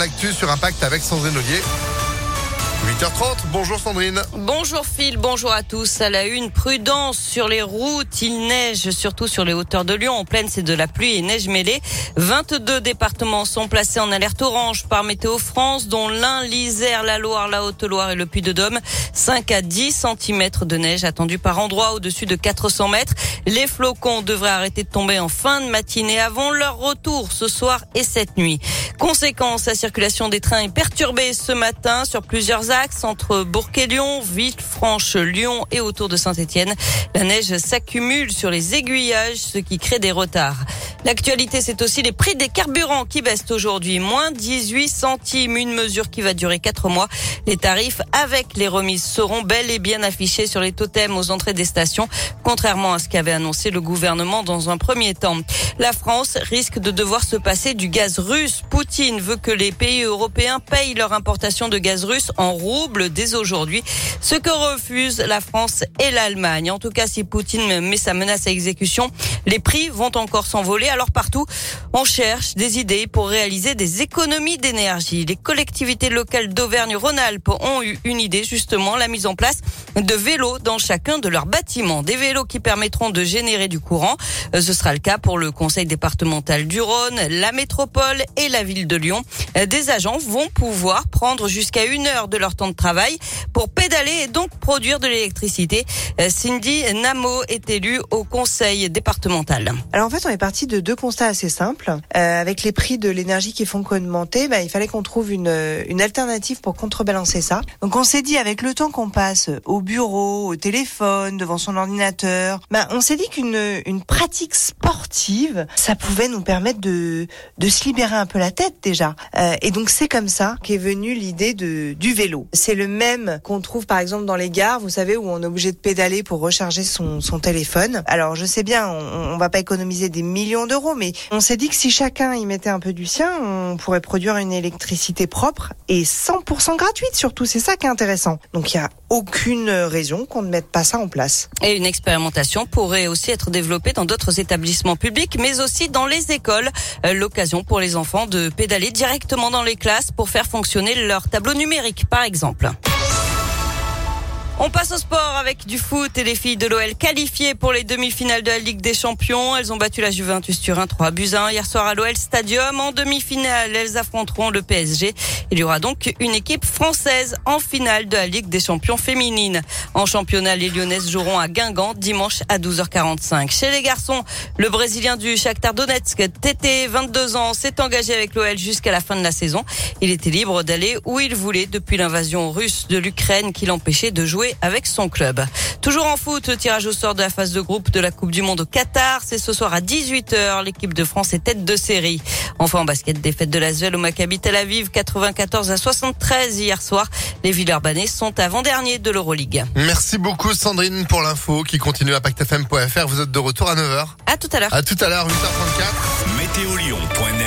l'actu sur Impact avec Sandrine Ollier. 8h30, bonjour Sandrine. Bonjour Phil, bonjour à tous. À la une, prudence sur les routes. Il neige surtout sur les hauteurs de Lyon. En pleine, c'est de la pluie et neige mêlée. 22 départements sont placés en alerte orange par Météo France, dont l'Ain, l'Isère, la Loire, la Haute-Loire et le Puy-de-Dôme. 5 à 10 cm de neige attendus par endroit au-dessus de 400 mètres. Les flocons devraient arrêter de tomber en fin de matinée avant leur retour ce soir et cette nuit. Conséquence, la circulation des trains est perturbée ce matin sur plusieurs entre Bourg Lyon, Villefranche, Lyon et autour de Saint-Etienne. La neige s'accumule sur les aiguillages, ce qui crée des retards. L'actualité, c'est aussi les prix des carburants qui baissent aujourd'hui. Moins 18 centimes, une mesure qui va durer quatre mois. Les tarifs avec les remises seront bel et bien affichés sur les totems aux entrées des stations, contrairement à ce qu'avait annoncé le gouvernement dans un premier temps. La France risque de devoir se passer du gaz russe. Poutine veut que les pays européens payent leur importation de gaz russe en roubles dès aujourd'hui, ce que refusent la France et l'Allemagne. En tout cas, si Poutine met sa menace à exécution, les prix vont encore s'envoler. Alors partout, on cherche des idées pour réaliser des économies d'énergie. Les collectivités locales d'Auvergne-Rhône-Alpes ont eu une idée, justement, la mise en place de vélos dans chacun de leurs bâtiments. Des vélos qui permettront de générer du courant. Euh, ce sera le cas pour le conseil départemental du Rhône, la métropole et la ville de Lyon. Euh, des agents vont pouvoir prendre jusqu'à une heure de leur temps de travail pour pédaler et donc produire de l'électricité. Euh, Cindy Namo est élue au conseil départemental. Alors en fait, on est parti de deux constats assez simples. Euh, avec les prix de l'énergie qui font qu'augmenter, bah, il fallait qu'on trouve une, une alternative pour contrebalancer ça. Donc on s'est dit, avec le temps qu'on passe au bureau, au téléphone, devant son ordinateur, bah, on s'est dit qu'une une pratique sportive, ça pouvait nous permettre de, de se libérer un peu la tête déjà. Euh, et donc c'est comme ça qu'est venue l'idée de du vélo. C'est le même qu'on trouve par exemple dans les gares, vous savez, où on est obligé de pédaler pour recharger son, son téléphone. Alors je sais bien, on, on va pas économiser des millions mais on s'est dit que si chacun y mettait un peu du sien, on pourrait produire une électricité propre et 100% gratuite surtout. C'est ça qui est intéressant. Donc il y a aucune raison qu'on ne mette pas ça en place. Et une expérimentation pourrait aussi être développée dans d'autres établissements publics, mais aussi dans les écoles. Euh, L'occasion pour les enfants de pédaler directement dans les classes pour faire fonctionner leur tableau numérique, par exemple. On passe au sport avec du foot et les filles de l'OL qualifiées pour les demi-finales de la Ligue des Champions. Elles ont battu la Juventus Turin 3 buts 1 hier soir à l'OL Stadium. En demi-finale, elles affronteront le PSG. Il y aura donc une équipe française en finale de la Ligue des Champions féminines. En championnat, les Lyonnaises joueront à Guingamp dimanche à 12h45. Chez les garçons, le Brésilien du Shakhtar Donetsk, Tété, 22 ans, s'est engagé avec l'OL jusqu'à la fin de la saison. Il était libre d'aller où il voulait depuis l'invasion russe de l'Ukraine qui l'empêchait de jouer avec son club. Toujours en foot, tirage au sort de la phase de groupe de la Coupe du Monde au Qatar. C'est ce soir à 18h. L'équipe de France est tête de série. Enfin en basket, défaite de l'Asvel au Maccabi Tel Aviv, 94 à 73 hier soir. Les Villeurbanais sont avant-derniers de l'Euroleague. Merci beaucoup Sandrine pour l'info qui continue à pactfm.fr. Vous êtes de retour à 9h. À tout à l'heure. À tout à l'heure, 8h34. Météolion.net